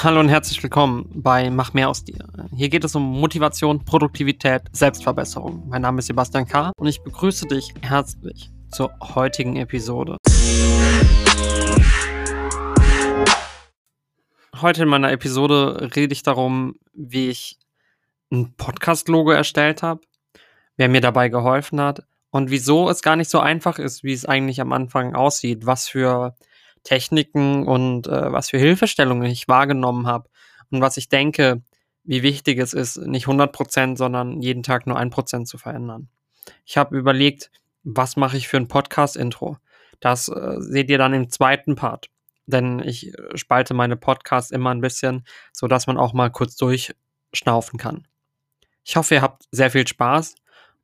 Hallo und herzlich willkommen bei Mach mehr aus dir. Hier geht es um Motivation, Produktivität, Selbstverbesserung. Mein Name ist Sebastian K. und ich begrüße dich herzlich zur heutigen Episode. Heute in meiner Episode rede ich darum, wie ich ein Podcast-Logo erstellt habe, wer mir dabei geholfen hat und wieso es gar nicht so einfach ist, wie es eigentlich am Anfang aussieht, was für Techniken und äh, was für Hilfestellungen ich wahrgenommen habe und was ich denke, wie wichtig es ist, nicht 100%, sondern jeden Tag nur 1% zu verändern. Ich habe überlegt, was mache ich für ein Podcast-Intro? Das äh, seht ihr dann im zweiten Part, denn ich äh, spalte meine Podcasts immer ein bisschen, so dass man auch mal kurz durchschnaufen kann. Ich hoffe, ihr habt sehr viel Spaß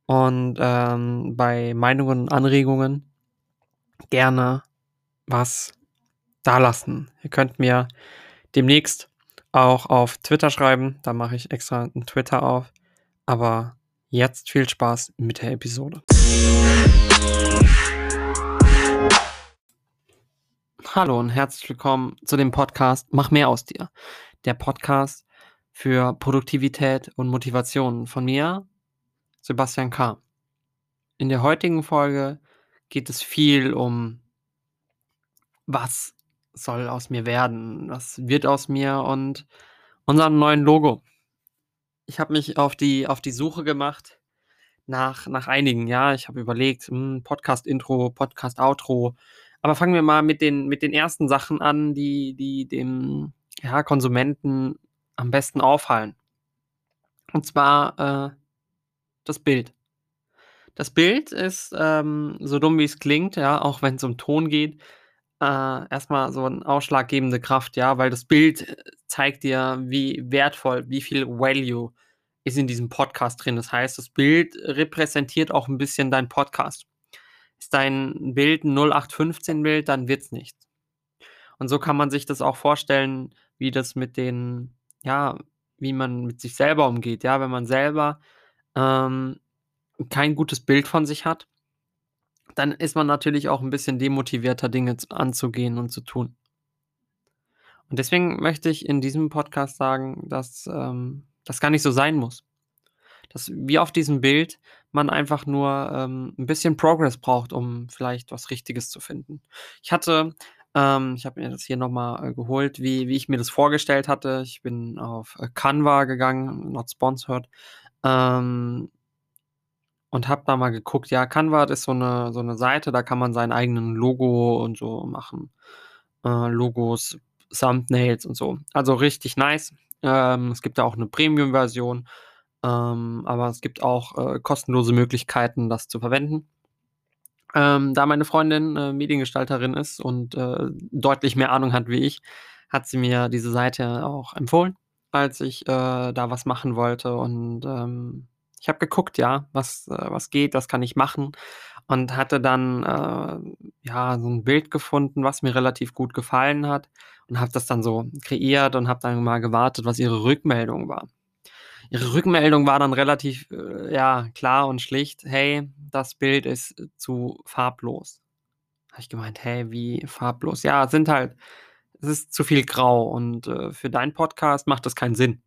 und ähm, bei Meinungen und Anregungen gerne was da lassen. Ihr könnt mir demnächst auch auf Twitter schreiben. Da mache ich extra einen Twitter auf. Aber jetzt viel Spaß mit der Episode. Hallo und herzlich willkommen zu dem Podcast Mach mehr aus dir. Der Podcast für Produktivität und Motivation von mir, Sebastian K. In der heutigen Folge geht es viel um was soll aus mir werden? Was wird aus mir? Und unserem neuen Logo. Ich habe mich auf die, auf die Suche gemacht nach, nach einigen, ja. Ich habe überlegt, hm, Podcast-Intro, Podcast-Outro. Aber fangen wir mal mit den, mit den ersten Sachen an, die, die dem ja, Konsumenten am besten auffallen. Und zwar äh, das Bild. Das Bild ist ähm, so dumm wie es klingt, ja, auch wenn es um Ton geht, äh, erstmal so 'n ausschlaggebende Kraft, ja, weil das Bild äh, zeigt dir, wie wertvoll, wie viel Value ist in diesem Podcast drin. Das heißt, das Bild repräsentiert auch ein bisschen deinen Podcast. Ist dein Bild 'n 0815-Bild, dann wird's nichts. Und so kann man sich das auch vorstellen, wie das mit den ja, wie man mit sich selber umgeht, ja? Wenn man selber, ähm, kein gutes Bild von sich hat dann ist man natürlich auch ein bisschen demotivierter, Dinge anzugehen und zu tun. Und deswegen möchte ich in diesem Podcast sagen, dass, ähm, das gar nicht so sein muss. Dass wie auf diesem Bild man einfach nur, ähm, 'n bisschen Progress braucht, um vielleicht was Richtiges zu finden. Ich hatte ähm, ich habe mir das hier noch mal, äh, geholt, wie wie ich mir das vorgestellt hatte. Ich bin auf, äh, Canva gegangen, not sponsored, ähm und habe da mal geguckt, ja, Canva ist so eine so 'ne Seite, da kann man sein eigenen Logo und so machen. Äh, Logos, Thumbnails und so. Also richtig nice. Ähm, es gibt da auch eine Premium-Version, ähm, aber es gibt auch, äh, kostenlose Möglichkeiten, das zu verwenden. Ähm, da meine Freundin, äh, Mediengestalterin ist und, äh, deutlich mehr Ahnung hat wie ich, hat sie mir diese Seite auch empfohlen, als ich, äh, da was machen wollte und, ähm ich habe geguckt, ja, was, äh, was geht, was kann ich machen und hatte dann äh, ja so ein Bild gefunden, was mir relativ gut gefallen hat und habe das dann so kreiert und habe dann mal gewartet, was ihre Rückmeldung war. Ihre Rückmeldung war dann relativ äh, ja klar und schlicht: „Hey, das Bild ist zu farblos.“ Habe ich gemeint: „Hey, wie farblos?“ Ja, es sind halt es ist zu viel grau und, äh, für deinen Podcast macht das keinen Sinn.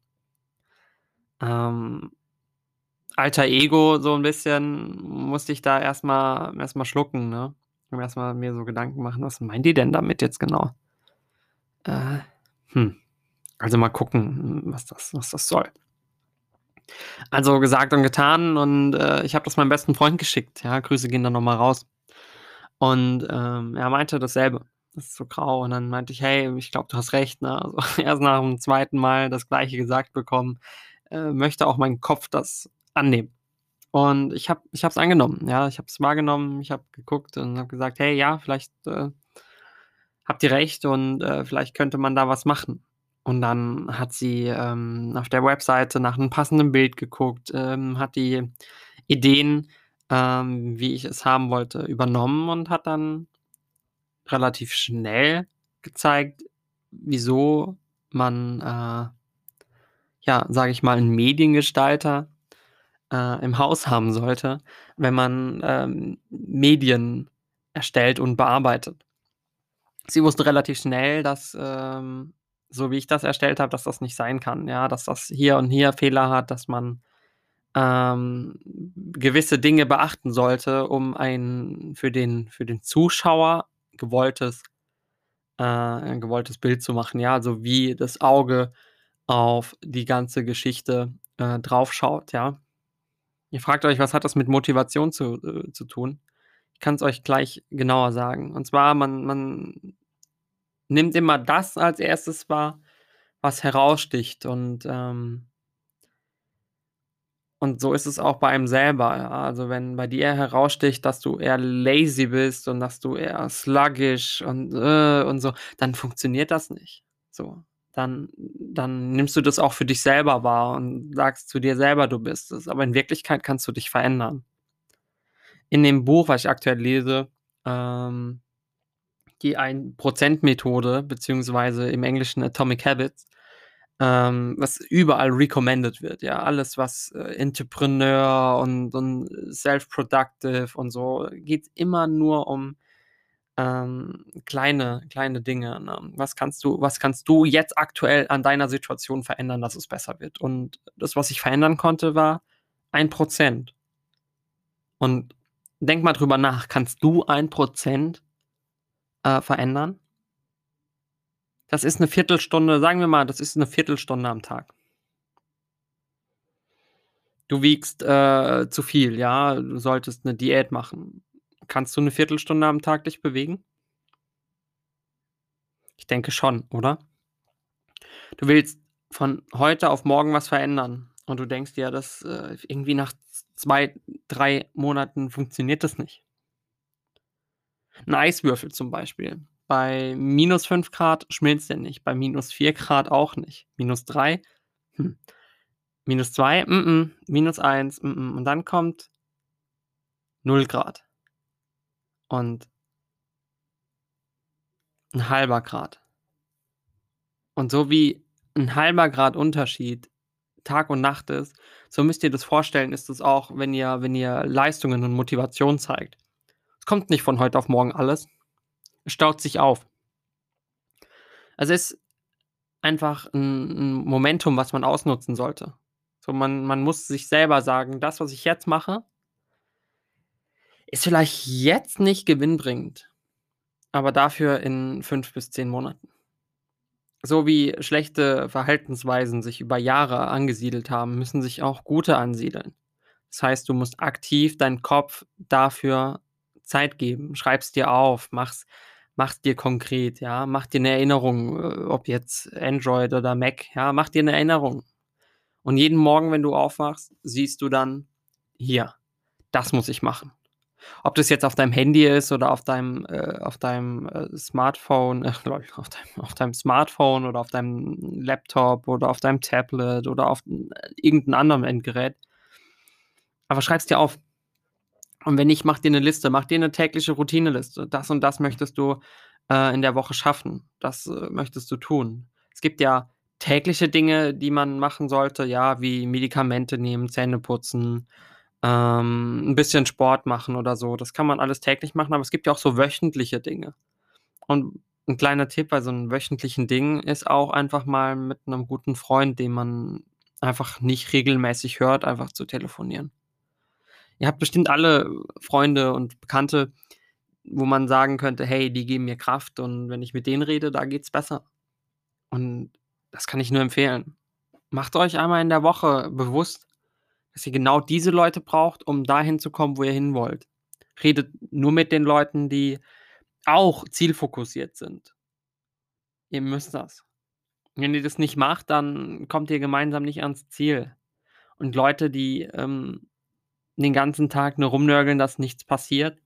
Ähm Alter Ego so 'n bisschen musste ich da erst mal erst mal schlucken, ne? Und erst mal mir so Gedanken machen: „Was meint die denn damit jetzt genau?“ Äh, hm, also mal gucken, was das was das soll. Also gesagt und getan und, äh, ich habe das meinem besten Freund geschickt, ja, Grüße gehen da noch mal raus. Und, ähm, er meinte dasselbe. Das ist so grau und dann meinte ich: „Hey, ich glaube, du hast recht“, ne? Also erst nach dem zweiten Mal das Gleiche gesagt bekommen, äh, möchte auch mein Kopf das annehmen. Und ich habe ich es angenommen, ja. Ich habe es wahrgenommen, ich habe geguckt und habe gesagt: „Hey, ja, vielleicht, äh, habt ihr recht und, äh, vielleicht könnte man da was machen.“ Und dann hat sie, ähm, auf der Webseite nach 'nem passenden Bild geguckt, ähm, hat die Ideen, ähm, wie ich es haben wollte, übernommen und hat dann relativ schnell gezeigt, wieso man, äh, ja, sage ich mal, 'n Mediengestalter äh, im Haus haben sollte, wenn man, ähm, Medien erstellt und bearbeitet. Sie wusste relativ schnell, dass, ähm, so wie ich das erstellt habe, dass das nicht sein kann, ja, dass das hier und hier Fehler hat, dass man, ähm, gewisse Dinge beachten sollte, um ein für den für den Zuschauer gewolltes äh, gewolltes Bild zu machen, ja, also wie das Auge auf die ganze Geschichte, äh, draufschaut, ja. Ihr fragt euch: „Was hat das mit Motivation zu äh, zu tun?“ Ich kann's euch gleich genauer sagen. Und zwar, man man nimmt immer das als 1. wahr, was heraussticht und, ähm und so ist es auch bei einem selber. Also, wenn bei dir heraussticht, dass du eher lazy bist und dass du eher sluggish und, äh, und so, dann funktioniert das nicht, so. Dann dann nimmst du das auch für dich selber wahr und sagst zu dir selber, du bist es, aber in Wirklichkeit kannst du dich verändern. In dem Buch, was ich aktuell lese, ähm, die Ein-Prozent-Methode, beziehungsweise im Englischen Atomic Habits, ähm, was überall recommended wird, ja. Alles, was, äh, Entrepreneur und und self-productive und so geht's immer nur um, ähm, kleine kleine Dinge, ne? Was kannst du was kannst du jetzt aktuell an deiner Situation verändern, dass es besser wird? Und das, was ich verändern konnte, war 1 %. Und denk mal drüber nach, kannst du 1 % äh, verändern? Das ist 'ne Viertelstunde sagen wir mal, das ist 'ne Viertelstunde am Tag. Du wiegst, äh, zu viel, ja, du solltest 'ne Diät machen. Kannst du 'ne Viertelstunde am Tag dich bewegen? Ich denke schon, oder? Du willst von heute auf morgen was verändern und du denkst dir, das, äh, irgendwie nach z 2, 3 Monaten funktioniert das nicht. 'N Eiswürfel zum Beispiel. Bei -5 C schmilzt der nicht, bei -4 C auch nicht. -3? Hm. -2? M-m. -1? M-m. Und dann kommt 0 C. Und 1/2 Grad. Und so wie 1/2 Grad Unterschied Tag und Nacht ist, so müsst ihr das vorstellen, ist es auch, wenn ihr wenn ihr Leistungen und Motivation zeigt. Es kommt nicht von heute auf morgen alles. Es staut sich auf. Es ist einfach 'n 'n Momentum, was man ausnutzen sollte. So, man man muss sich selber sagen: „Das, was ich jetzt mache“ „ist vielleicht jetzt nicht gewinnbringend, aber dafür in 5 bis 10 Monaten.“ So wie schlechte Verhaltensweisen sich über Jahre angesiedelt haben, müssen sich auch gute ansiedeln. Das heißt, du musst aktiv deinen Kopf dafür Zeit geben. Schreib's dir auf, mach's mach's dir konkret, ja? Mach dir 'ne Erinnerung, äh, ob jetzt Android oder Mac, ja? Mach dir 'ne Erinnerung. Und jeden Morgen, wenn du aufwachst, siehst du dann: „Hier, das muss ich machen.“ Ob das jetzt auf deinem Handy ist oder auf deinem äh, auf deinem, äh, Smartphone, äh, auf deinem auf deinem Smartphone oder auf deinem Laptop oder auf deinem Tablet oder auf äh, irgend 'n anderem Endgerät. Aber schreib's dir auf. Und wenn nicht, mach dir 'ne Liste, mach dir 'ne tägliche Routineliste. Das und das möchtest du, äh, in der Woche schaffen. Das, äh, möchtest du tun. Es gibt ja tägliche Dinge, die man machen sollte, ja, wie Medikamente nehmen, Zähne putzen, ähm, 'n bisschen Sport machen oder so. Das kann man alles täglich machen, aber es gibt ja auch so wöchentliche Dinge. Und 'n kleiner Tipp bei so 'n wöchentlichen Ding ist auch einfach mal mit 'nem guten Freund, den man einfach nicht regelmäßig hört, einfach zu telefonieren. Ihr habt bestimmt alle Freunde und Bekannte, wo man sagen könnte: „Hey, die geben mir Kraft und wenn ich mit denen rede, da geht's besser.“ Und das kann ich nur empfehlen. Macht euch einmal in der Woche bewusst, dass ihr genau diese Leute braucht, um dahin zu kommen, wo ihr hinwollt. Redet nur mit den Leuten, die auch zielfokussiert sind. Ihr müsst das. Wenn ihr das nicht macht, dann kommt ihr gemeinsam nicht ans Ziel. Und Leute, die, ähm, den ganzen Tag nur rumnörgeln, dass nichts passiert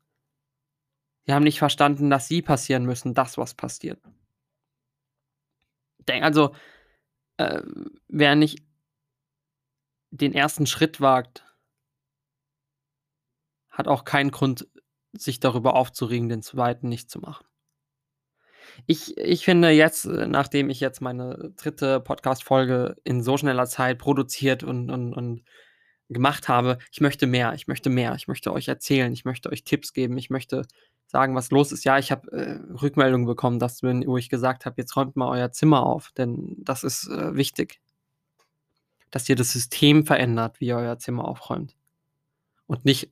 die haben nicht verstanden, dass sie passieren müssen, das, was passiert. Denk also, äh, wer nicht den 1. Schritt wagt hat auch keinen Grund, sich darüber aufzuregen, den 2. nicht zu machen. Ich ich finde jetzt, äh, nachdem ich jetzt meine 3. Podcast-Folge in so schneller Zeit produziert und und und gemacht habe, ich möchte mehr, ich möchte mehr. Ich möchte euch erzählen, ich möchte euch Tipps geben, ich möchte sagen, was los ist. Ja, ich habe, äh, Rückmeldungen bekommen, dass wo ich gesagt habe: „Jetzt räumt mal euer Zimmer auf“, denn das ist, äh, wichtig. Dass ihr das System verändert, wie ihr euer Zimmer aufräumt. Und nicht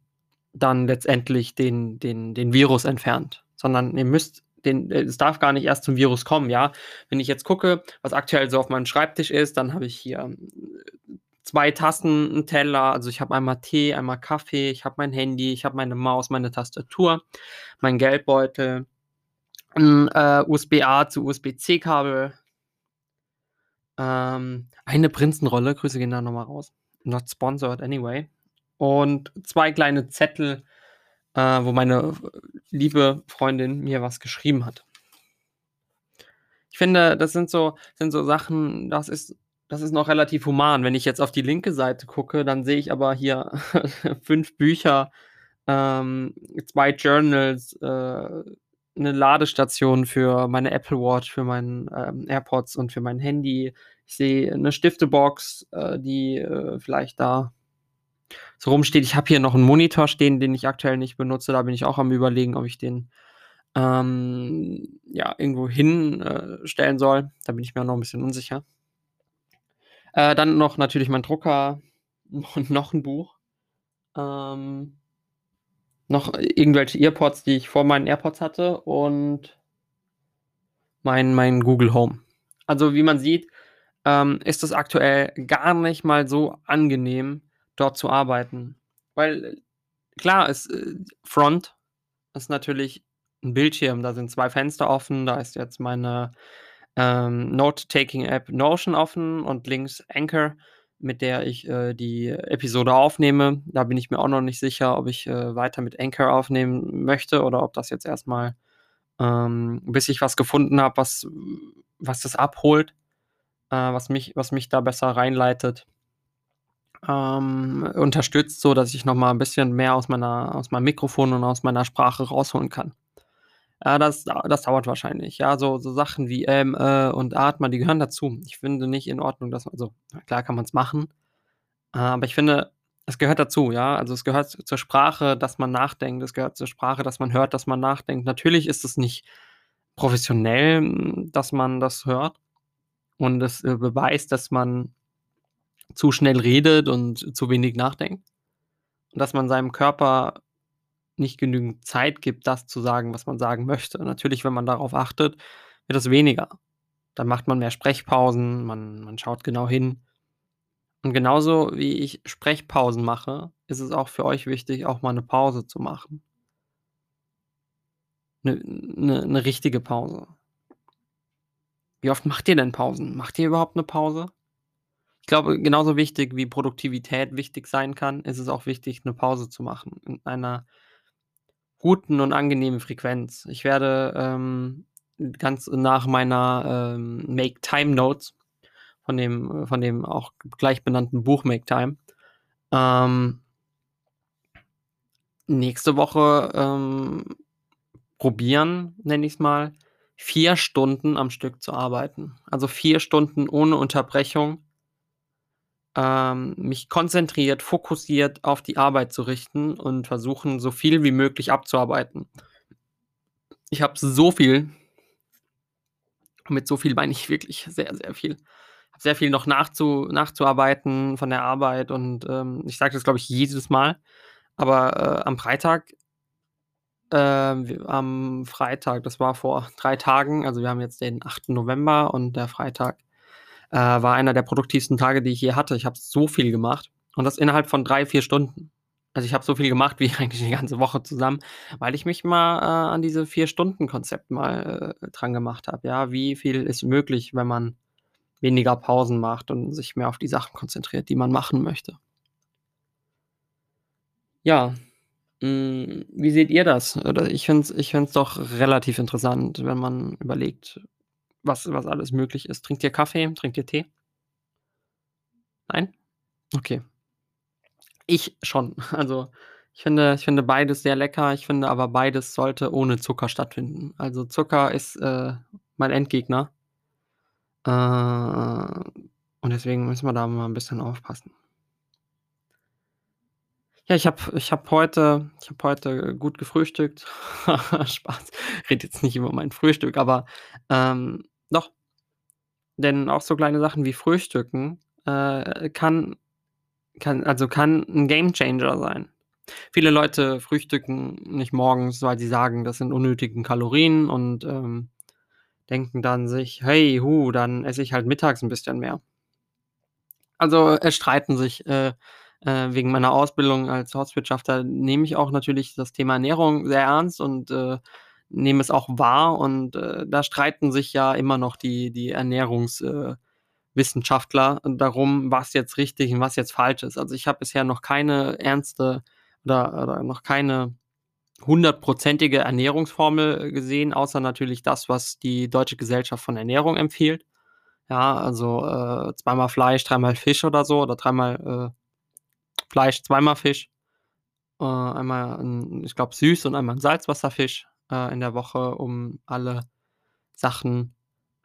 dann letztendlich den den den Virus entfernt, sondern ihr müsst den äh, es darf gar nicht erst zum Virus kommen, ja? Wenn ich jetzt gucke, was aktuell so auf meinem Schreibtisch ist, dann habe ich hier, äh, 2 Tassen, 'n Teller, also ich habe einmal Tee, einmal Kaffee, ich habe mein Handy, ich habe meine Maus, meine Tastatur, meinen Geldbeutel, 'n, äh, USB-A zu USB-C-Kabel ähm, eine Prinzenrolle, Grüße gehen da noch mal raus. Not sponsored anyway. Und 2 kleine Zettel, äh, wo meine liebe Freundin mir was geschrieben hat. Ich finde, das sind so sind so Sachen, das ist das ist noch relativ human. Wenn ich jetzt auf die linke Seite gucke, dann sehe ich aber hier 5 Bücher, ähm, 2 Journals, äh, 'ne Ladestation für meine Apple Watch, für meinen, ähm, AirPods und für mein Handy. Ich sehe 'ne Stiftebox, äh, die, äh, vielleicht da so rumsteht. Ich habe hier noch 'n Monitor stehen, den ich aktuell nicht benutze. Da bin ich auch am Überlegen, ob ich den, ähm, ja, irgendwo hin, äh, soll. Da bin ich mir noch 'n bisschen unsicher. Äh, dann noch natürlich mein Drucker und noch 'n Buch. Ähm noch irgendwelche Earpods, die ich vor meinen AirPods hatte und mein mein Google Home. Also, wie man sieht, ähm, ist es aktuell gar nicht mal so angenehm, dort zu arbeiten. Weil klar, es äh, Front ist natürlich 'n Bildschirm, da sind 2 Fenster offen, da ist jetzt meine, ähm, Note-Taking-App Notion offen und links Anchor, mit der ich, äh, die Episode aufnehme. Da bin ich mir auch noch nicht sicher, ob ich, äh, weiter mit Anchor aufnehmen möchte oder ob das jetzt erst mal ähm, bis ich was gefunden habe, was was das abholt, äh, was mich was mich da besser reinleitet ähm, unterstützt, sodass ich noch mal 'n bisschen mehr aus meiner aus meinem Mikrofon und aus meiner Sprache rausholen kann. Ja, das das dauert wahrscheinlich, ja, so so Sachen wie ähm, äh und atmen, die gehören dazu. Ich finde nicht in Ordnung, dass also, klar kann man's machen, aber ich finde, es gehört dazu, ja? Also, es gehört zur Sprache, dass man nachdenkt. Es gehört zur Sprache, dass man hört, dass man nachdenkt. Natürlich ist es nicht professionell, hm, dass man das hört und es, äh, beweist, dass man zu schnell redet und zu wenig nachdenkt und dass man seinem Körper nicht genügend Zeit gibt, das zu sagen, was man sagen möchte. Natürlich, wenn man darauf achtet, wird es weniger. Dann macht man mehr Sprechpausen, man man schaut genau hin. Und genauso wie ich Sprechpausen mache, ist es auch für euch wichtig, auch mal 'ne Pause zu machen. 'Ne 'ne 'ne richtige Pause. Wie oft macht ihr denn Pausen? Macht ihr überhaupt 'ne Pause? Ich glaube, genauso wichtig wie Produktivität wichtig sein kann, ist es auch wichtig, 'ne Pause zu machen in einer guten und angenehmen Frequenz. Ich werde, ähm, ganz nach meiner, ähm, Make Time Notes von dem von dem auch gleich benannten Buch Make Time, ähm nächste Woche, ähm, probieren, nenne ich's mal, 4 Stunden am Stück zu arbeiten. Also, 4 Stunden ohne Unterbrechung ähm, mich konzentriert, fokussiert auf die Arbeit zu richten und versuchen, so viel wie möglich abzuarbeiten. Ich habe so viel mit so viel meine ich wirklich sehr, sehr viel. Habe sehr viel noch nachzu nachzuarbeiten von der Arbeit und, ähm, ich sage das, glaube ich, jedes Mal, aber, äh, am Freitag ähm, am Freitag, das war vor 3 Tagen also, wir haben jetzt den 8. November und der Freitag, äh, war einer der produktivsten Tage, die ich je hatte. Ich habe so viel gemacht und das innerhalb von 3, 4 Stunden. Also, ich habe so viel gemacht wie eigentlich die ganze Woche zusammen, weil ich mich mal, äh, an diese 4-Stunden-Konzept mal, äh, dran gemacht habe, ja? Wie viel ist möglich, wenn man weniger Pausen macht und sich mehr auf die Sachen konzentriert, die man machen möchte? Ja, hm, wie seht ihr das? Ich finde es ich finde es doch relativ interessant, wenn man überlegt, was was alles möglich ist. Trinkt ihr Kaffee? Trinkt ihr Tee? Nein? Okay. Ich schon. Also, ich finde ich finde beides sehr lecker. Ich finde aber, beides sollte ohne Zucker stattfinden. Also, Zucker ist, äh, mein Endgegner. Äh, und deswegen müssen wir da mal 'n bisschen aufpassen. Ja, ich habe ich habe heute ich habe heute gut gefrühstückt. Spaß. Rede jetzt nicht über mein Frühstück, aber, ähm, doch. Denn auch so kleine Sachen wie Frühstücken, äh, kann kann also, kann 'n Gamechanger sein. Viele Leute frühstücken nicht morgens, weil sie sagen, das sind unnötigen Kalorien und, ähm, denken dann sich: „Hey, hu, dann esse ich halt mittags 'n bisschen mehr.“ Also, es streiten sich, äh, äh, wegen meiner Ausbildung als Hauswirtschafter nehme ich auch natürlich das Thema Ernährung sehr ernst und, äh, nehme es auch wahr und, äh, da streiten sich ja immer noch die die Ernährungs äh, Wissenschaftler darum, was jetzt richtig und was jetzt falsch ist. Also, ich habe bisher noch keine ernste oder oder noch keine hundertprozentige Ernährungsformel gesehen, außer natürlich das, was die Deutsche Gesellschaft von Ernährung empfiehlt. Ja, also, äh, zweimal Fleisch, dreimal Fisch oder so oder dreimal, äh, Fleisch, zweimal Fisch. Äh, einmal 'n ich glaube, süß und einmal 'n Salzwasserfisch, äh, in der Woche, um alle Sachen,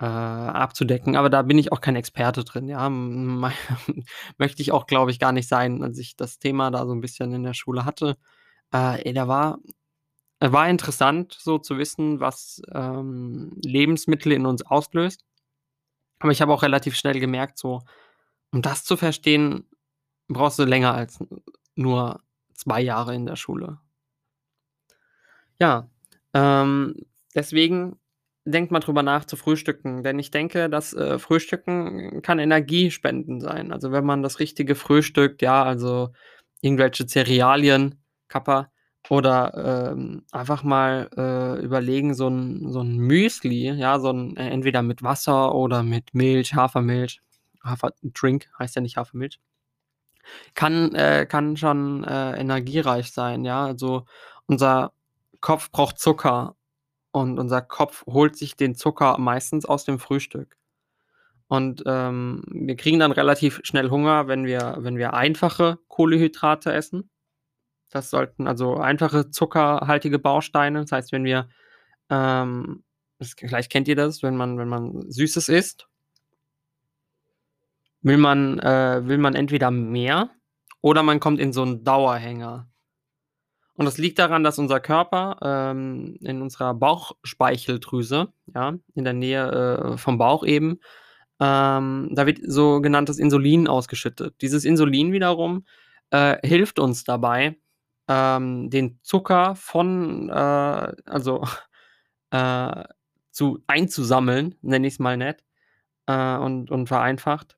äh, abzudecken. Aber da bin ich auch kein Experte drin, ja. Möchte ich auch, glaube ich, gar nicht sein, als ich das Thema da so 'n bisschen in der Schule hatte. Äh, da war war interessant, so zu wissen, was, ähm, Lebensmittel in uns auslöst. Aber ich habe auch relativ schnell gemerkt, so, um das zu verstehen, brauchst du länger als nur 2 Jahre in der Schule. Ja, ähm, deswegen denkt mal drüber nach zu frühstücken, denn ich denke, dass, äh, Frühstücken kann Energiespenden sein. Also, wenn man das Richtige frühstückt, ja, also, irgendwelche Cerealien, Kappa oder, ähm, einfach mal, äh, überlegen, so 'n so 'n Müsli, ja, so 'n e entweder mit Wasser oder mit Milch, Hafermilch Haferdrink, heißt ja nicht Hafermilch kann äh, kann schon, äh, energiereich sein, ja. Also, unser Kopf braucht Zucker und unser Kopf holt sich den Zucker meistens aus dem Frühstück. Und, ähm, wir kriegen dann relativ schnell Hunger, wenn wir wenn wir einfache Kohlenhydrate essen. Das sollten also einfache zuckerhaltige Bausteine das heißt, wenn wir, ähm das vielleicht kennt ihr das, wenn man wenn man Süßes isst will man äh, will man entweder mehr oder man kommt in so 'n Dauerhänger. Und das liegt daran, dass unser Körper, ähm, in unserer Bauchspeicheldrüse, ja, in der Nähe, äh, vom Bauch eben, ähm da wird sogenanntes Insulin ausgeschüttet. Dieses Insulin wiederum, äh, hilft uns dabei, ähm, den Zucker von, äh also, äh, zu einzusammeln, nenne ich's mal nett, äh, und und vereinfacht,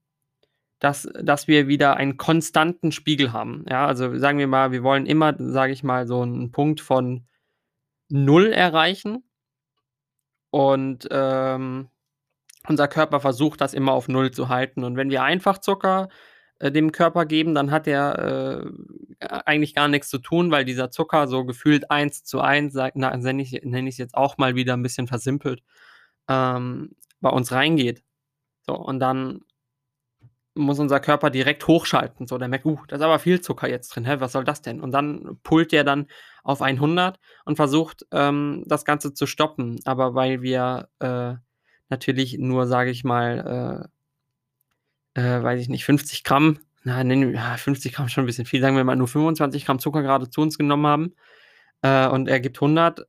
dass dass wir wieder einen konstanten Spiegel haben. Ja, also, sagen wir mal, wir wollen immer, sage ich mal, so 'n Punkt von 0 erreichen und, ähm, unser Körper versucht, das immer auf 0 zu halten. Und wenn wir einfach Zucker, äh, dem Körper geben, dann hat der, äh, eigentlich gar nix zu tun, weil dieser Zucker so gefühlt 1:1, sage na, nenne ich ich's jetzt auch mal wieder 'n bisschen versimpelt, ähm, bei uns reingeht. So, und dann muss unser Körper direkt hochschalten. So, der merkt: „Uh, da ist aber viel Zucker jetzt drin. Hä, was soll das denn?“ Und dann pullt der dann auf 100 und versucht, ähm, das Ganze zu stoppen. Aber weil wir, äh, natürlich nur, sage ich mal, äh äh, weiß ich nicht, 50 Gramm, na, ja, 50 Gramm schon 'n bisschen viel, sagen wir mal nur 25 Gramm Zucker gerade zu uns genommen haben, äh, und er gibt 100, äh,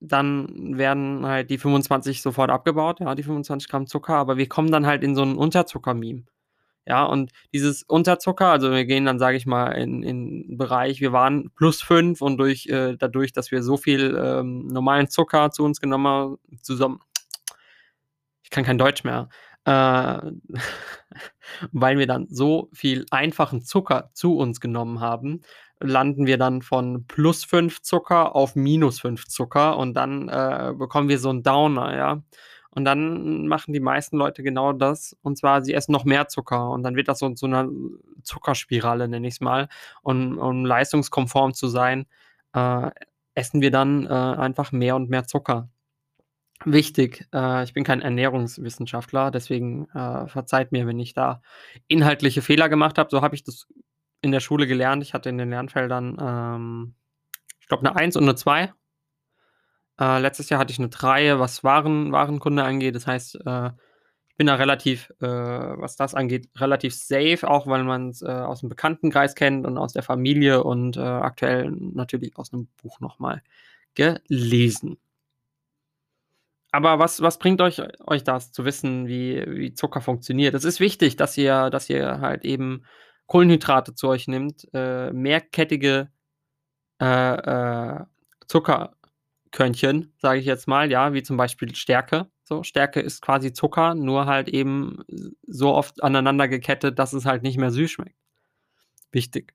dann werden halt die 25 sofort abgebaut, ja, die 25 Gramm Zucker, aber wir kommen dann halt in so 'n Unterzucker-Meme. Ja, und dieses Unterzucker also, wir gehen dann, sage ich mal, in in 'n Bereich wir waren +5 und durch äh, dadurch, dass wir so viel, ähm, normalen Zucker zu uns genommen ha zusammen ich kann kein Deutsch mehr, äh, weil wir dann so viel einfachen Zucker zu uns genommen haben, landen wir dann von +5 Zucker auf -5 Zucker und dann, äh, bekommen wir so 'n Downer, ja? Und dann machen die meisten Leute genau das, und zwar, sie essen noch mehr Zucker und dann wird das so zu 'ner Zuckerspirale, nenne ich's mal. Und um leistungskonform zu sein, äh, essen wir dann, äh, einfach mehr und mehr Zucker. Wichtig, äh, ich bin kein Ernährungswissenschaftler, deswegen, äh, verzeiht mir, wenn ich da inhaltliche Fehler gemacht habe. So habe ich das in der Schule gelernt. Ich hatte in den Lernfeldern, ähm, ich glaube, 'ne 1 und 'ne 2. Äh, letztes Jahr hatte ich 'ne 3, was Waren Warenkunde angeht. Das heißt, äh, ich bin da relativ, äh, was das angeht, relativ safe, auch weil man's, äh, aus'm Bekanntenkreis kennt und aus der Familie und, äh, aktuell natürlich aus 'nem Buch noch mal gelesen. Aber was was bringt euch euch das zu wissen, wie wie Zucker funktioniert? Es ist wichtig, dass ihr dass ihr halt eben Kohlenhydrate zu euch nimmt, äh, mehrkettige, äh, Zuckerkörnchen, sage ich jetzt mal, ja, wie zum Beispiel Stärke. So, Stärke ist quasi Zucker, nur halt eben so oft aneinander gekettet, dass es halt nicht mehr süß schmeckt. Wichtig.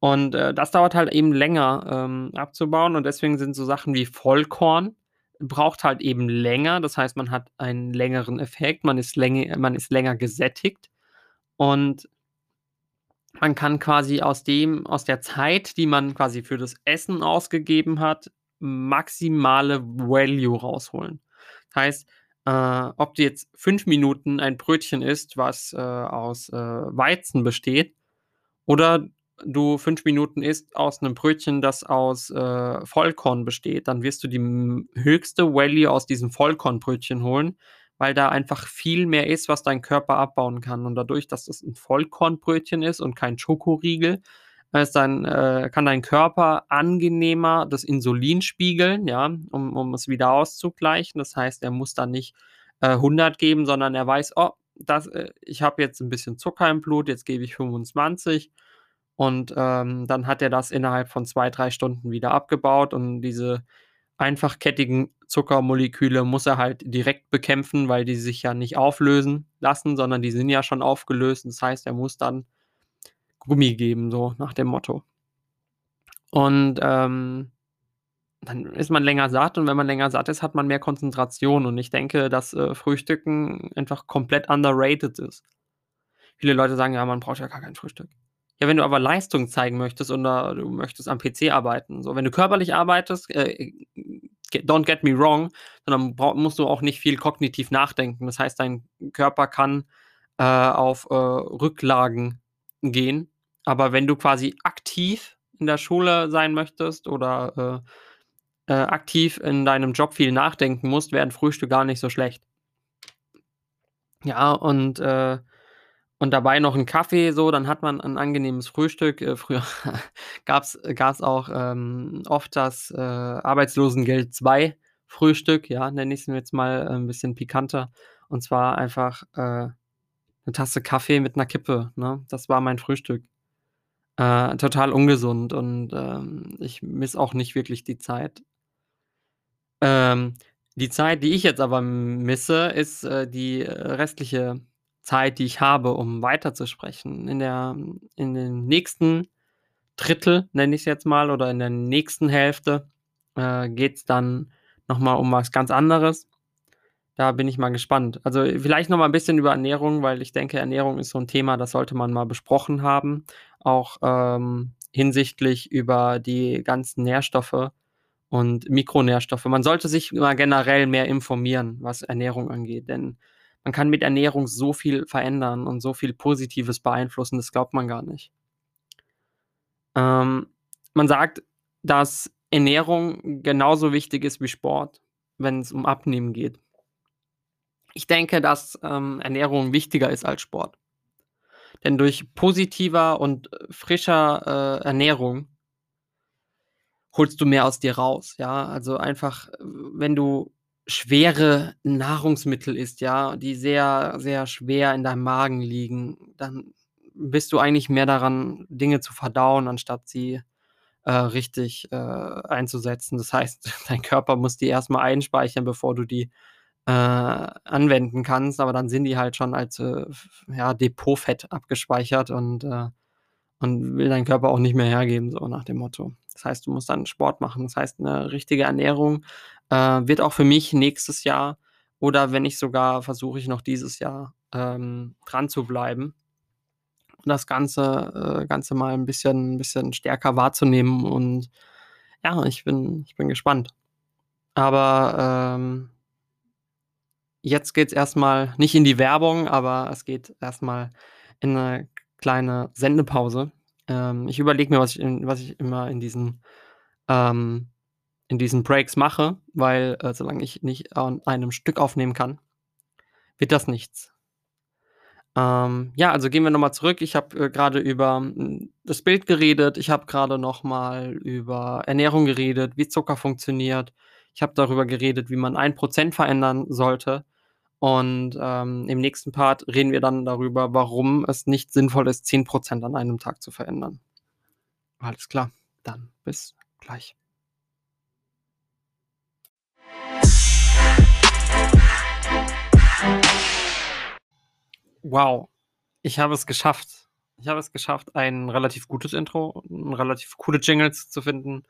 Und, äh, das dauert halt eben länger, ähm, abzubauen und deswegen sind so Sachen wie Vollkorn braucht halt eben länger. Das heißt, man hat einen längeren Effekt, man ist länge man ist länger gesättigt und man kann quasi aus dem aus der Zeit, die man quasi für das Essen ausgegeben hat, maximale Value rausholen. Heißt, äh, ob du jetzt 5 Minuten ein Brötchen isst, was, äh, aus, äh, Weizen besteht, oder du 5 Minuten isst aus 'nem Brötchen, das aus, äh, Vollkorn besteht, dann wirst du die höchste Value aus diesem Vollkornbrötchen holen, weil da einfach viel mehr ist, was dein Körper abbauen kann. Und dadurch, dass das 'n Vollkornbrötchen ist und kein Schokoriegel, ist dann äh, kann dein Körper angenehmer das Insulin spiegeln, ja, um um es wieder auszugleichen. Das heißt, er muss dann nicht, äh, 100 geben, sondern er weiß: „Oh, das äh, ich habe jetzt 'n bisschen Zucker im Blut, jetzt gebe ich 25.“ Und, ähm, dann hat er das innerhalb von 2, 3 Stunden wieder abgebaut und diese einfachkettigen Zuckermoleküle muss er halt direkt bekämpfen, weil die sich ja nicht auflösen lassen, sondern die sind ja schon aufgelöst. Das heißt, er muss dann Gummi geben, so nach dem Motto. Und, ähm, dann ist man länger satt und wenn man länger satt ist, hat man mehr Konzentration und ich denke, dass, äh, Frühstücken einfach komplett underrated ist. Viele Leute sagen: „Ja, man braucht ja gar kein Frühstück.“ Ja, wenn du aber Leistung zeigen möchtest oder du möchtest am PC arbeiten, so wenn du körperlich arbeitest, äh, don't get me wrong, dann brau musst du auch nicht viel kognitiv nachdenken. Das heißt, dein Körper kann, äh, auf, äh, Rücklagen gehen. Aber wenn du quasi aktiv in der Schule sein möchtest oder, äh, äh, aktiv in deinem Job viel nachdenken musst, wäre 'n Frühstück gar nicht so schlecht. Ja, und, äh und dabei noch 'n Kaffee so, dann hat man 'n angenehmes Frühstück. Äh, früher gab's gab's auch, ähm, oft das, äh, Arbeitslosengeld-II-Frühstück, ja, nenne ich's jetzt mal, äh, 'n bisschen pikanter. Und zwar einfach, äh, 'ne Tasse Kaffee mit 'ner Kippe, ne? Das war mein Frühstück. Äh, total ungesund und, ähm, ich misse auch nicht wirklich die Zeit. Ähm, die Zeit, die ich jetzt aber misse, ist, äh, die, restliche Zeit, die ich habe, um weiterzusprechen. In der in den nächsten Drittel, nenne ich's jetzt mal, oder in der nächsten Hälfte, äh, geht's dann noch mal um was ganz anderes. Da bin ich mal gespannt. Also, vielleicht noch mal 'n bisschen über Ernährung, weil ich denke, Ernährung ist so 'n Thema, das sollte man mal besprochen haben, auch, ähm, hinsichtlich über die ganzen Nährstoffe und Mikronährstoffe. Man sollte sich mal generell mehr informieren, was Ernährung angeht, denn man kann mit Ernährung so viel verändern und so viel Positives beeinflussen, das glaubt man gar nicht. Ähm, man sagt, dass Ernährung genauso wichtig ist wie Sport, wenn's um Abnehmen geht. Ich denke, dass, ähm, Ernährung wichtiger ist als Sport. Denn durch positiver und, äh, frischer, äh, Ernährung holst du mehr aus dir raus, ja? Also, einfach, wenn du schwere Nahrungsmittel isst, ja, die sehr, sehr schwer in deinem Magen liegen, dann bist du eigentlich mehr daran, Dinge zu verdauen, anstatt sie, äh, richtig, äh, einzusetzen. Das heißt, dein Körper muss die erst mal einspeichern, bevor du die, äh, anwenden kannst, aber dann sind die halt schon als, äh, ja, Depotfett abgespeichert und, äh und will dein Körper auch nicht mehr hergeben, so nach dem Motto. Das heißt, du musst dann Sport machen. Das heißt, 'ne richtige Ernährung, äh, wird auch für mich nächstes Jahr oder wenn nicht sogar versuche ich noch dieses Jahr, ähm, dran zu bleiben und das Ganze äh, Ganze mal 'n bisschen bisschen stärker wahrzunehmen und ja, ich bin ich bin gespannt. Aber, ähm jetzt geht's erst mal nicht in die Werbung, aber es geht erst mal in 'ne kleine Sendepause. Ähm, ich überlege mir, was ich in was ich immer in diesen ähm, in diesen Breaks mache, weil, äh, solange ich nicht an einem Stück aufnehmen kann, wird das nichts. Ähm, ja, also gehen wir noch mal zurück. Ich habe, äh, grade über, hm, das Bild geredet. Ich habe grade noch mal über Ernährung geredet, wie Zucker funktioniert. Ich habe darüber geredet, wie man 1 % verändern sollte. Und, ähm, im nächsten Part reden wir dann darüber, warum es nicht sinnvoll ist, 10 % an einem Tag zu verändern. Alles klar, dann bis gleich. Wow, ich habe es geschafft. Ich habe es geschafft, ein relativ gutes Intro 'n relativ coole Jingles zu finden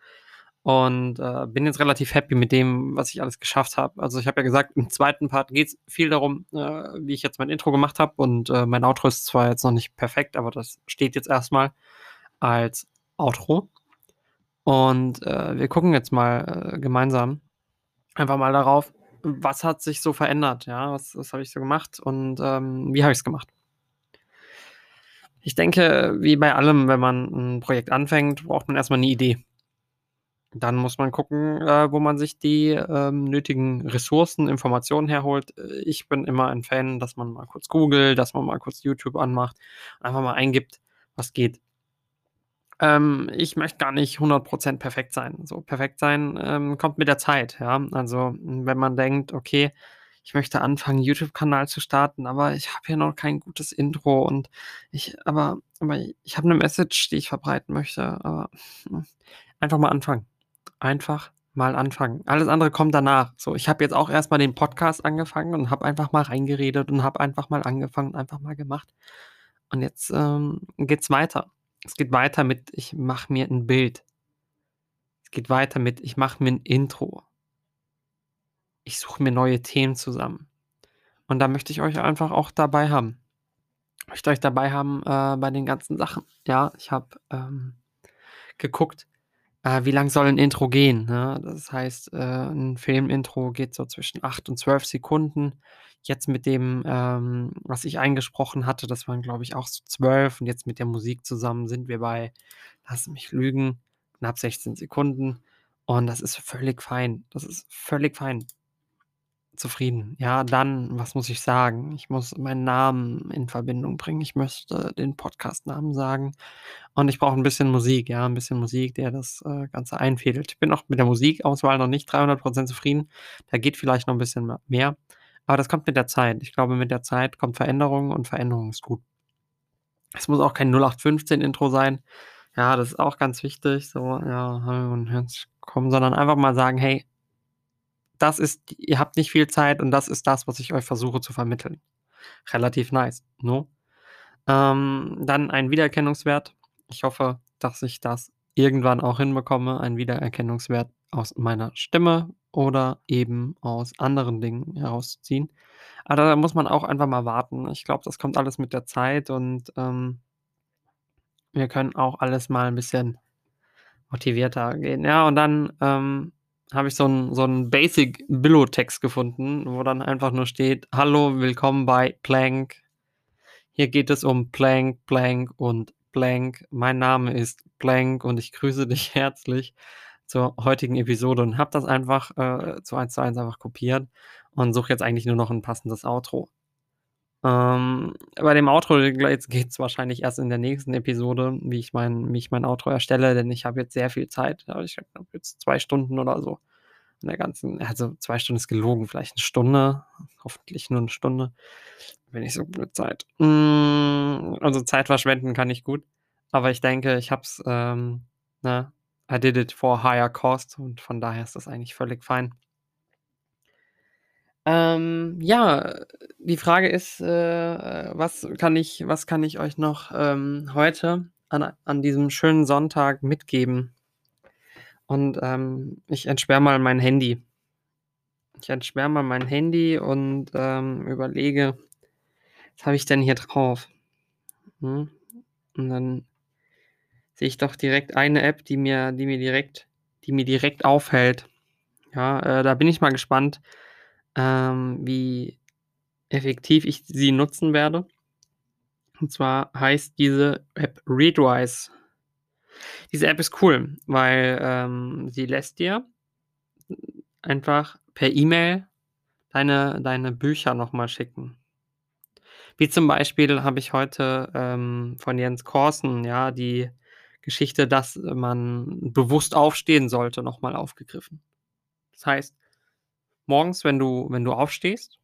und, äh, bin jetzt relativ happy mit dem, was ich alles geschafft habe. Also, ich habe ja gesagt, im 2. Part geht's viel darum, äh, wie ich jetzt mein Intro gemacht habe und, äh, mein Outro ist zwar jetzt noch nicht perfekt, aber das steht jetzt erst mal als Outro. Und, äh, wir gucken jetzt mal, äh, gemeinsam einfach mal darauf, was hat sich so verändert, ja? Was was habe ich so gemacht und, ähm, wie habe ich's gemacht? Ich denke, wie bei allem, wenn man 'n Projekt anfängt, braucht man erst mal 'ne Idee. Dann muss man gucken, äh, wo man sich die, ähm, nötigen Ressourcen, Informationen herholt. Äh, ich bin immer ein Fan, dass man mal kurz googelt, dass man mal kurz YouTube anmacht, einfach mal eingibt, was geht. Ähm, ich möchte gar nicht 100 % perfekt sein. So perfekt sein, ähm, kommt mit der Zeit, ja? Also, wenn man denkt: „Okay, ich möchte anfangen, YouTube-Kanal zu starten, aber ich habe hier noch kein gutes Intro und ich aber aber ich habe 'ne Message, die ich verbreiten möchte“, aber, hm, einfach mal anfangen. Einfach mal anfangen. Alles andere kommt danach. So, ich habe jetzt auch erst mal den Podcast angefangen und habe einfach mal reingeredet und habe einfach mal angefangen, einfach mal gemacht. Und jetzt, ähm, geht's weiter. Es geht weiter mit: Ich mache mir 'n Bild. Es geht weiter mit: Ich mache mir 'n Intro. Ich suche mir neue Themen zusammen. Und da möchte ich euch einfach auch dabei haben. Möchte euch dabei haben, äh, bei den ganzen Sachen. Ja, ich habe, ähm, geguckt, äh, wie lang soll 'n Intro gehen, ne? Das heißt, äh, 'n Filmintro geht so zwischen 8 und 12 Sekunden. Jetzt mit dem, ähm, was ich eingesprochen hatte, das waren, glaube ich, auch so 12 und jetzt mit der Musik zusammen sind wir bei, lass mich lügen, knapp 16 Sekunden und das ist völlig fein. Das ist völlig fein. Zufrieden. Ja, dann, was muss ich sagen? Ich muss meinen Namen in Verbindung bringen. Ich möchte den Podcast-Namen sagen und ich brauche 'n bisschen Musik, ja, 'n bisschen Musik, der das, äh, Ganze einfädelt. Ich bin auch mit der Musikauswahl noch nicht 300 % zufrieden. Da geht vielleicht noch 'n bisschen mehr, aber das kommt mit der Zeit. Ich glaube, mit der Zeit kommt Veränderung und Veränderung ist gut. Es muss auch kein 0815 Intro sein. Ja, das ist auch ganz wichtig, so, ja, hallo und herzlich willkommen, sondern einfach mal sagen: „Hey“ „das ist ihr habt nicht viel Zeit und das ist das, was ich euch versuche zu vermitteln.“ Relativ nice, ne? Ähm, dann ein Wiedererkennungswert. Ich hoffe, dass ich das irgendwann auch hinbekomme, einen Wiedererkennungswert aus meiner Stimme oder eben aus anderen Dingen herauszuziehen. Aber da muss man auch einfach mal warten. Ich glaube, das kommt alles mit der Zeit und, ähm wir können auch alles mal 'n bisschen motivierter angehen. Ja, und dann, ähm, habe ich so 'n so Basic Billo-Text gefunden, wo dann einfach nur steht: „Hallo, willkommen bei Blank. Hier geht es um Blank, Blank und Blank. Mein Name ist Blank und ich grüße dich herzlich zur heutigen Episode“ und habe das einfach, äh, zu 1:1 einfach kopiert und suche jetzt eigentlich nur noch 'n passendes Outro. Ähm, bei dem Outro jetzt geht's wahrscheinlich erst in der nächsten Episode, wie ich mein wie ich mein Outro erstelle, denn ich habe jetzt sehr viel Zeit. Ich habe jetzt 2 Stunden oder so in der ganzen also 2 Stunden ist gelogen, vielleicht 'ne Stunde, hoffentlich nur 'ne Stunde, wenig so gut Zeit. Hm, also Zeit verschwenden kann ich gut, aber ich denke, ich habe es, ähm, ne I did it for higher cost und von daher ist das eigentlich völlig fein. Ähm, ja, die Frage ist, äh, was kann ich was kann ich euch noch, ähm, heute an an diesem schönen Sonntag mitgeben? Und, ähm, ich entsperre mal mein Handy. Ich entsperre mal mein Handy und, ähm, überlege: „Was habe ich denn hier drauf?“ Hm, und dann sehe ich doch direkt eine App, die mir die mir direkt die mir direkt auffällt. Ja, äh, da bin ich mal gespannt, ähm, wie effektiv ich sie nutzen werde. Und zwar heißt diese App Readwise. Diese App ist cool, weil, ähm, sie lässt dir einfach per E-Mail deine deine Bücher noch mal schicken. Wie zum Beispiel habe ich heute, ähm, von Jens Korsen, ja, die Geschichte, dass man bewusst aufstehen sollte, noch mal aufgegriffen. Das heißt, morgens, wenn du wenn du aufstehst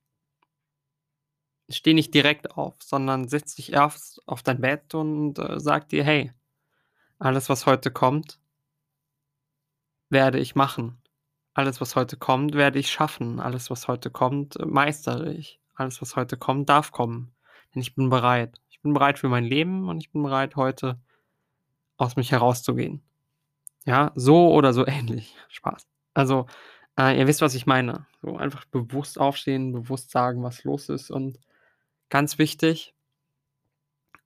steh nicht direkt auf, sondern setz dich erst auf dein Bett und, äh, sag dir: „Hey, alles, was heute kommt werde ich machen. Alles, was heute kommt, werde ich schaffen. Alles, was heute kommt, meistere ich. Alles, was heute kommt, darf kommen, denn ich bin bereit. Ich bin bereit für mein Leben und ich bin bereit, heute aus mich herauszugehen.“ Ja, so oder so ähnlich. Spaß. Also, äh, ihr wisst, was ich meine. So einfach bewusst aufstehen, bewusst sagen, was los ist und ganz wichtig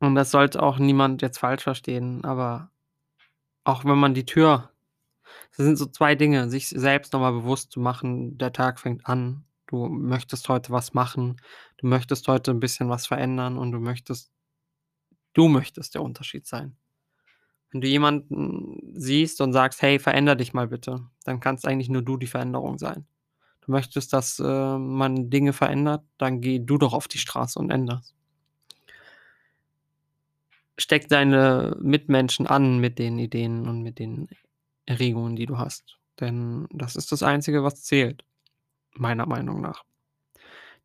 und das sollte auch niemand jetzt falsch verstehen, aber auch wenn man die Tür das sind so 2 Dinge, sich selbst noch mal bewusst zu machen, der Tag fängt an. Du möchtest heute was machen. Du möchtest heute 'n bisschen was verändern und du möchtest du möchtest der Unterschied sein. Wenn du jemanden siehst und sagst: „Hey, veränder dich mal bitte“, dann kannst eigentlich nur du die Veränderung sein. Du möchtest, dass, äh, man Dinge verändert, dann geh du doch auf die Straße und änder's. Steck deine Mitmenschen an mit den Ideen und mit den Erregungen, die du hast, denn das ist das Einzige, was zählt, meiner Meinung nach.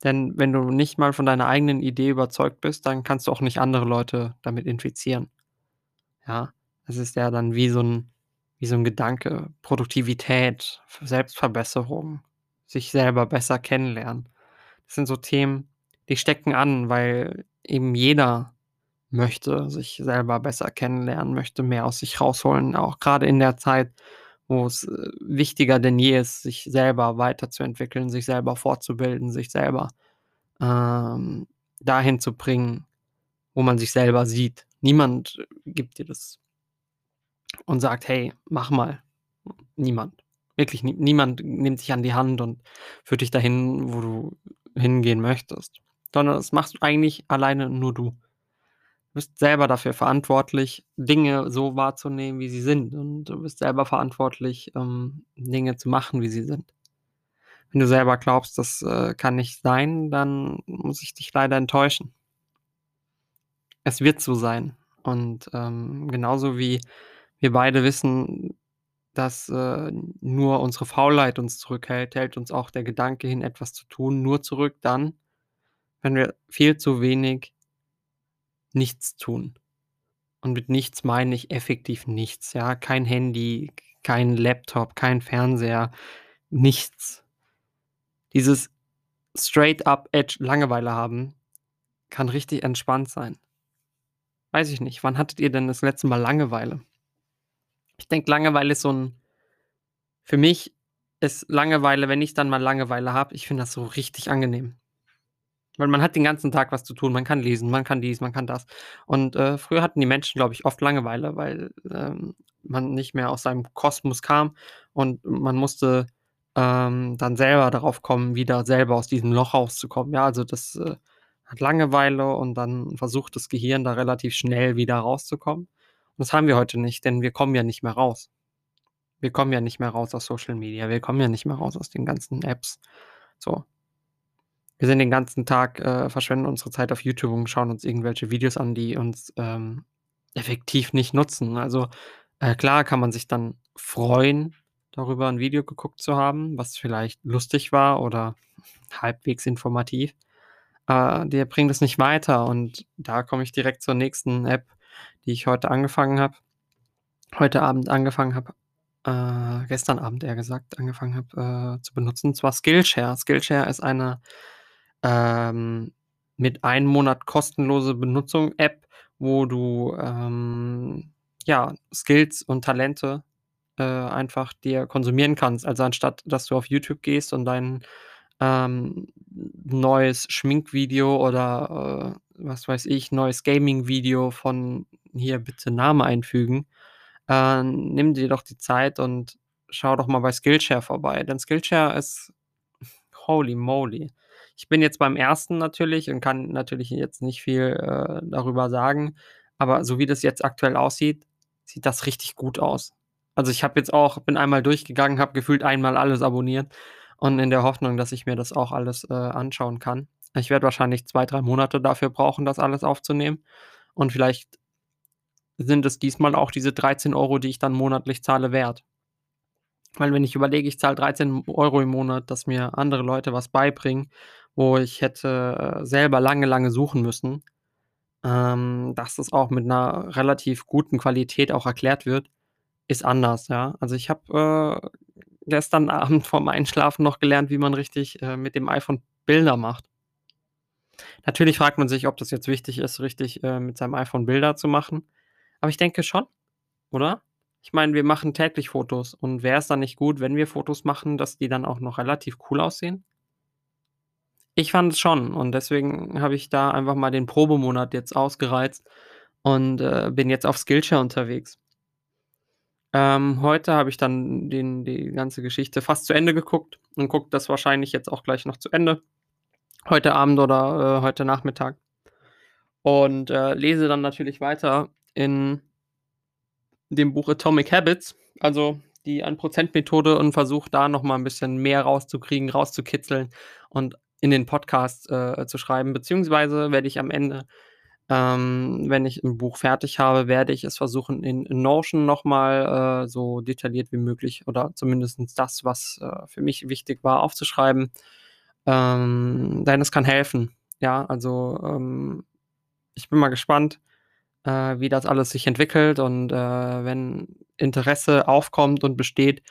Denn wenn du nicht mal von deiner eigenen Idee überzeugt bist, dann kannst du auch nicht andere Leute damit infizieren. Ja, es ist ja dann wie so 'n wie so 'n Gedanke, Produktivität, Selbstverbesserung, sich selber besser kennenlernen. Das sind so Themen, die stecken an, weil eben jeder möchte sich selber besser kennenlernen, möchte mehr aus sich rausholen, auch grade in der Zeit, wo's, äh, wichtiger denn je ist, sich selber weiterzuentwickeln, sich selber fortzubilden, sich selber, ähm, dahin zu bringen, wo man sich selber sieht. Niemand gibt dir das und sagt: „Hey, mach mal.“ Niemand. Wirklich nie niemand nimmt dich an die Hand und führt dich dahin, wo du hingehen möchtest, sondern das machst eigentlich alleine nur du. Du bist selber dafür verantwortlich, Dinge so wahrzunehmen, wie sie sind und du bist selber verantwortlich, ähm, Dinge zu machen, wie sie sind. Wenn du selber glaubst, das, äh, kann nicht sein, dann muss ich dich leider enttäuschen. Es wird so sein und, ähm, genauso wie wir beide wissen, dass, äh, nur unsere Faulheit uns zurückhält, hält uns auch der Gedanke hin, etwas zu tun, nur zurück dann, wenn wir viel zu wenig nichts tun. Und mit nichts meine ich effektiv nichts, ja, kein Handy, kein Laptop, kein Fernseher, nichts. Dieses straight up edge Langeweile haben kann richtig entspannt sein. Weiß ich nicht, wann hattet ihr denn das letzte Mal Langeweile? Ich denke, Langeweile ist so 'n für mich ist Langeweile, wenn ich dann mal Langeweile habe ich finde das so richtig angenehm. Weil man hat den ganzen Tag was zu tun. Man kann lesen, man kann dies, man kann das. Und, äh, früher hatten die Menschen, glaube ich, oft Langeweile, weil, ähm, man nicht mehr aus seinem Kosmos kam und man musste, ähm, dann selber darauf kommen, wieder selber aus diesem Loch rauszukommen. Ja, also das, äh, hat Langeweile und dann versucht das Gehirn da relativ schnell wieder rauszukommen. Das haben wir heute nicht, denn wir kommen ja nicht mehr raus. Wir kommen ja nicht mehr raus aus Social Media. Wir kommen ja nicht mehr raus aus den ganzen Apps, so. Wir sind den ganzen Tag äh, verschwenden unsere Zeit auf YouTube und schauen uns irgendwelche Videos an, die uns, ähm, effektiv nicht nutzen. Also, äh, klar kann man sich dann freuen, darüber 'n Video geguckt zu haben, was vielleicht lustig war oder halbwegs informativ. Äh, dir bringt es nicht weiter und da komme ich direkt zur nächsten App, die ich heute angefangen habe heute Abend angefangen habe äh, gestern Abend eher gesagt, angefangen habe, äh, zu benutzen, und zwar Skillshare. Skillshare ist eine, ähm, mit 1 Monat kostenlose Benutzung App, wo du, ähm, ja, Skills und Talente, äh, einfach dir konsumieren kannst. Also, anstatt dass du auf YouTube gehst und dein, ähm, neues Schminkvideo oder, äh, was weiß ich, neues Gaming-Video von hier bitte Name einfügen, äh, nimm dir doch die Zeit und schau doch mal bei Skillshare vorbei, denn Skillshare ist holy moly. Ich bin jetzt beim 1. natürlich und kann natürlich jetzt nicht viel, äh, darüber sagen, aber so wie das jetzt aktuell aussieht, sieht das richtig gut aus. Also, ich habe jetzt auch bin einmal durchgegangen, habe gefühlt einmal alles abonniert und in der Hoffnung, dass ich mir das auch alles, äh, anschauen kann. Ich werde wahrscheinlich 2, 3 Monate dafür brauchen, das alles aufzunehmen. Und vielleicht sind es diesmal auch diese 13 Euro, die ich dann monatlich zahle, wert. Weil wenn ich überlege, ich zahle 13 Euro im Monat, dass mir andere Leute was beibringen, wo ich hätte, äh, selber lange, lange suchen müssen, ähm, dass das auch mit 'ner relativ guten Qualität auch erklärt wird, ist anders, ja. Also, ich habe, äh, gestern Abend vorm Einschlafen noch gelernt, wie man richtig, äh, mit dem iPhone Bilder macht. Natürlich fragt man sich, ob das jetzt wichtig ist, richtig, äh, mit seinem iPhone Bilder zu machen. Aber ich denke schon, oder? Ich meine, wir machen täglich Fotos und wäre es dann nicht gut, wenn wir Fotos machen, dass die dann auch noch relativ cool aussehen? Ich fand es schon und deswegen habe ich da einfach mal den Probemonat jetzt ausgereizt und, äh, bin jetzt auf Skillshare unterwegs. Ähm, heute habe ich dann den die ganze Geschichte fast zu Ende geguckt und gucke das wahrscheinlich jetzt auch gleich noch zu Ende. Heute Abend oder, äh, heute Nachmittag. Und, äh, lese dann natürlich weiter in dem Buch Atomic Habits, also die Ein-Prozent-Methode und versuche da noch mal 'n bisschen mehr rauszukriegen, rauszukitzeln und in den Podcast, äh, zu schreiben. Beziehungsweise werde ich am Ende, ähm, wenn ich 'n Buch fertig habe, werde ich es versuchen, in Notion noch mal, äh, so detailliert wie möglich oder zumindestens das, was, äh, für mich wichtig war, aufzuschreiben. Ähm, denn es kann helfen. Ja, also, ähm, ich bin mal gespannt, äh, wie das alles sich entwickelt und, äh, wenn Interesse aufkommt und besteht,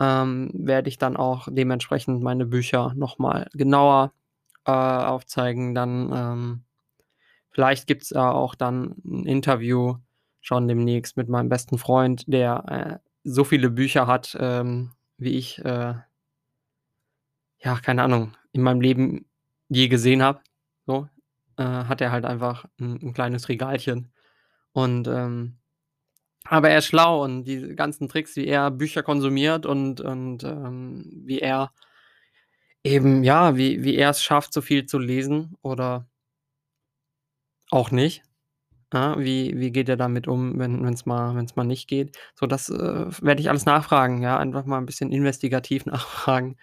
ähm, werde ich dann auch dementsprechend meine Bücher noch mal genauer, äh, aufzeigen. Dann, ähm vielleicht gibt's da auch dann 'n Interview schon demnächst mit meinem besten Freund, der, äh, so viele Bücher hat, ähm, wie ich, äh ja, keine Ahnung, in meinem Leben je gesehen habe, so. Äh, hat er halt einfach 'n 'n kleines Regalchen und, ähm aber er ist schlau und diese ganzen Tricks, wie er Bücher konsumiert und und, ähm, wie er eben ja, wie wie er es schafft, so viel zu lesen oder auch nicht, ja? Wie wie geht er damit um, wenn wenn's mal mal nicht geht? So, das, äh, werde ich alles nachfragen, ja, einfach mal 'n bisschen investigativ nachfragen,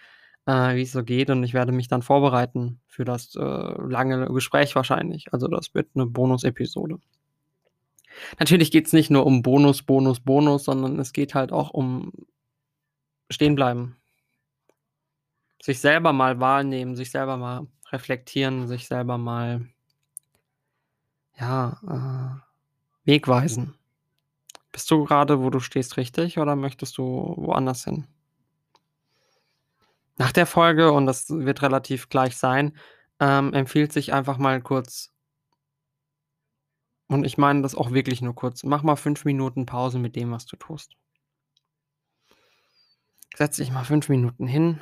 äh, wie's so geht und ich werde mich dann vorbereiten für das, äh, lange Gespräch wahrscheinlich. Also, das wird 'ne Bonusepisode. Natürlich geht's nicht nur um Bonus, Bonus, Bonus, sondern es geht halt auch um stehen bleiben. Sich selber mal wahrnehmen, sich selber mal reflektieren, sich selber mal ja, äh, wegweisen. Bist du grade, wo du stehst, richtig oder möchtest du woanders hin? Nach der Folge, und das wird relativ gleich sein, ähm, empfiehlt sich einfach mal kurz und ich meine das auch wirklich nur kurz, mach mal 5 Minuten Pause mit dem, was du tust. Setz dich mal 5 Minuten hin.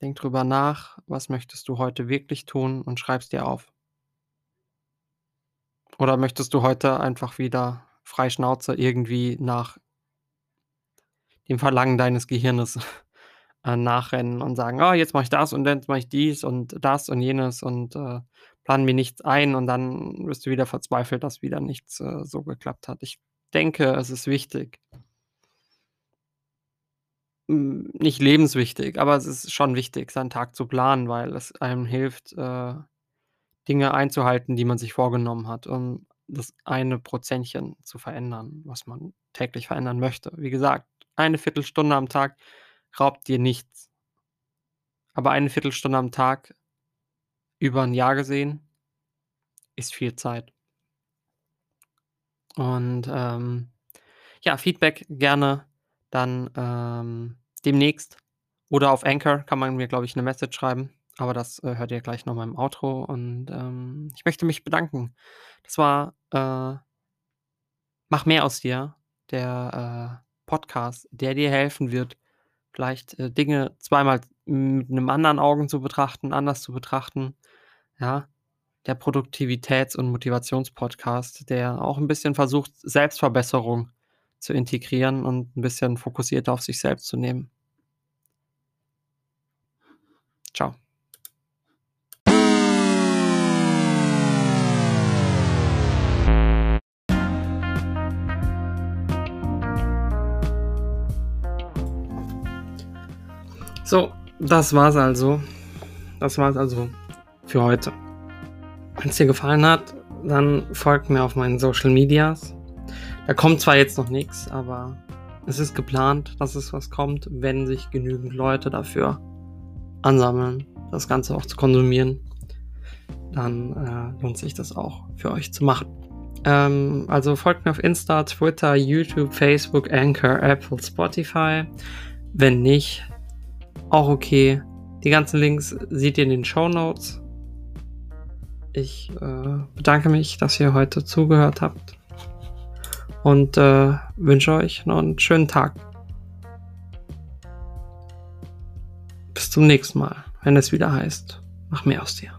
Denk drüber nach, was möchtest du heute wirklich tun und schreib's dir auf. Oder möchtest du heute einfach wieder frei Schnauze irgendwie nach dem Verlangen deines Gehirnes, äh, nachrennen und sagen: „Ah, jetzt mache ich das und jetzt mache ich dies und das und jenes und, äh, plane mir nichts ein“, und dann wirst du wieder verzweifelt, dass wieder nichts, äh, so geklappt hat. Ich denke, es ist wichtig hm, nicht lebenswichtig, aber es ist schon wichtig, seinen Tag zu planen, weil es einem hilft, äh, Dinge einzuhalten, die man sich vorgenommen hat, um das eine Prozentchen zu verändern, was man täglich verändern möchte. Wie gesagt, eine Viertelstunde am Tag raubt dir nichts. Aber eine Viertelstunde am Tag über 'n Jahr gesehen ist viel Zeit. Und, ähm, ja, Feedback gerne dann, ähm, demnächst oder auf Anchor kann man mir, glaube ich, 'ne Message schreiben, aber das, äh, hört ihr gleich noch mal im Outro und, ähm, ich möchte mich bedanken. Das war, äh „Mach mehr aus dir“, der, äh, Podcast, der dir helfen wird, vielleicht, äh, Dinge zweimal mit 'nem anderen Augen zu betrachten anders zu betrachten, ja? Der Produktivitäts und Motivations-Podcast, der auch 'n bisschen versucht, Selbstverbesserung zu integrieren und 'n bisschen fokussierter auf sich selbst zu nehmen. Tschau. So, das war's also. Das war's also für heute. Wenn es dir gefallen hat, dann folgt mir auf meinen Social Medias. Da kommt zwar jetzt noch nichts, aber es ist geplant, dass es was kommt, wenn sich genügend Leute dafür ansammeln, das Ganze auch zu konsumieren. Dann äh, lohnt sich das auch für euch zu machen. Ähm, also folgt mir auf Insta, Twitter, YouTube, Facebook, Anchor, Apple, Spotify. Wenn nicht, auch okay. Die ganzen Links seht ihr in den Show Notes. Ich äh, bedanke mich, dass ihr heute zugehört habt und äh, wünsche euch noch einen schönen Tag. Bis zum nächsten Mal, wenn es wieder heißt, mach mehr aus dir.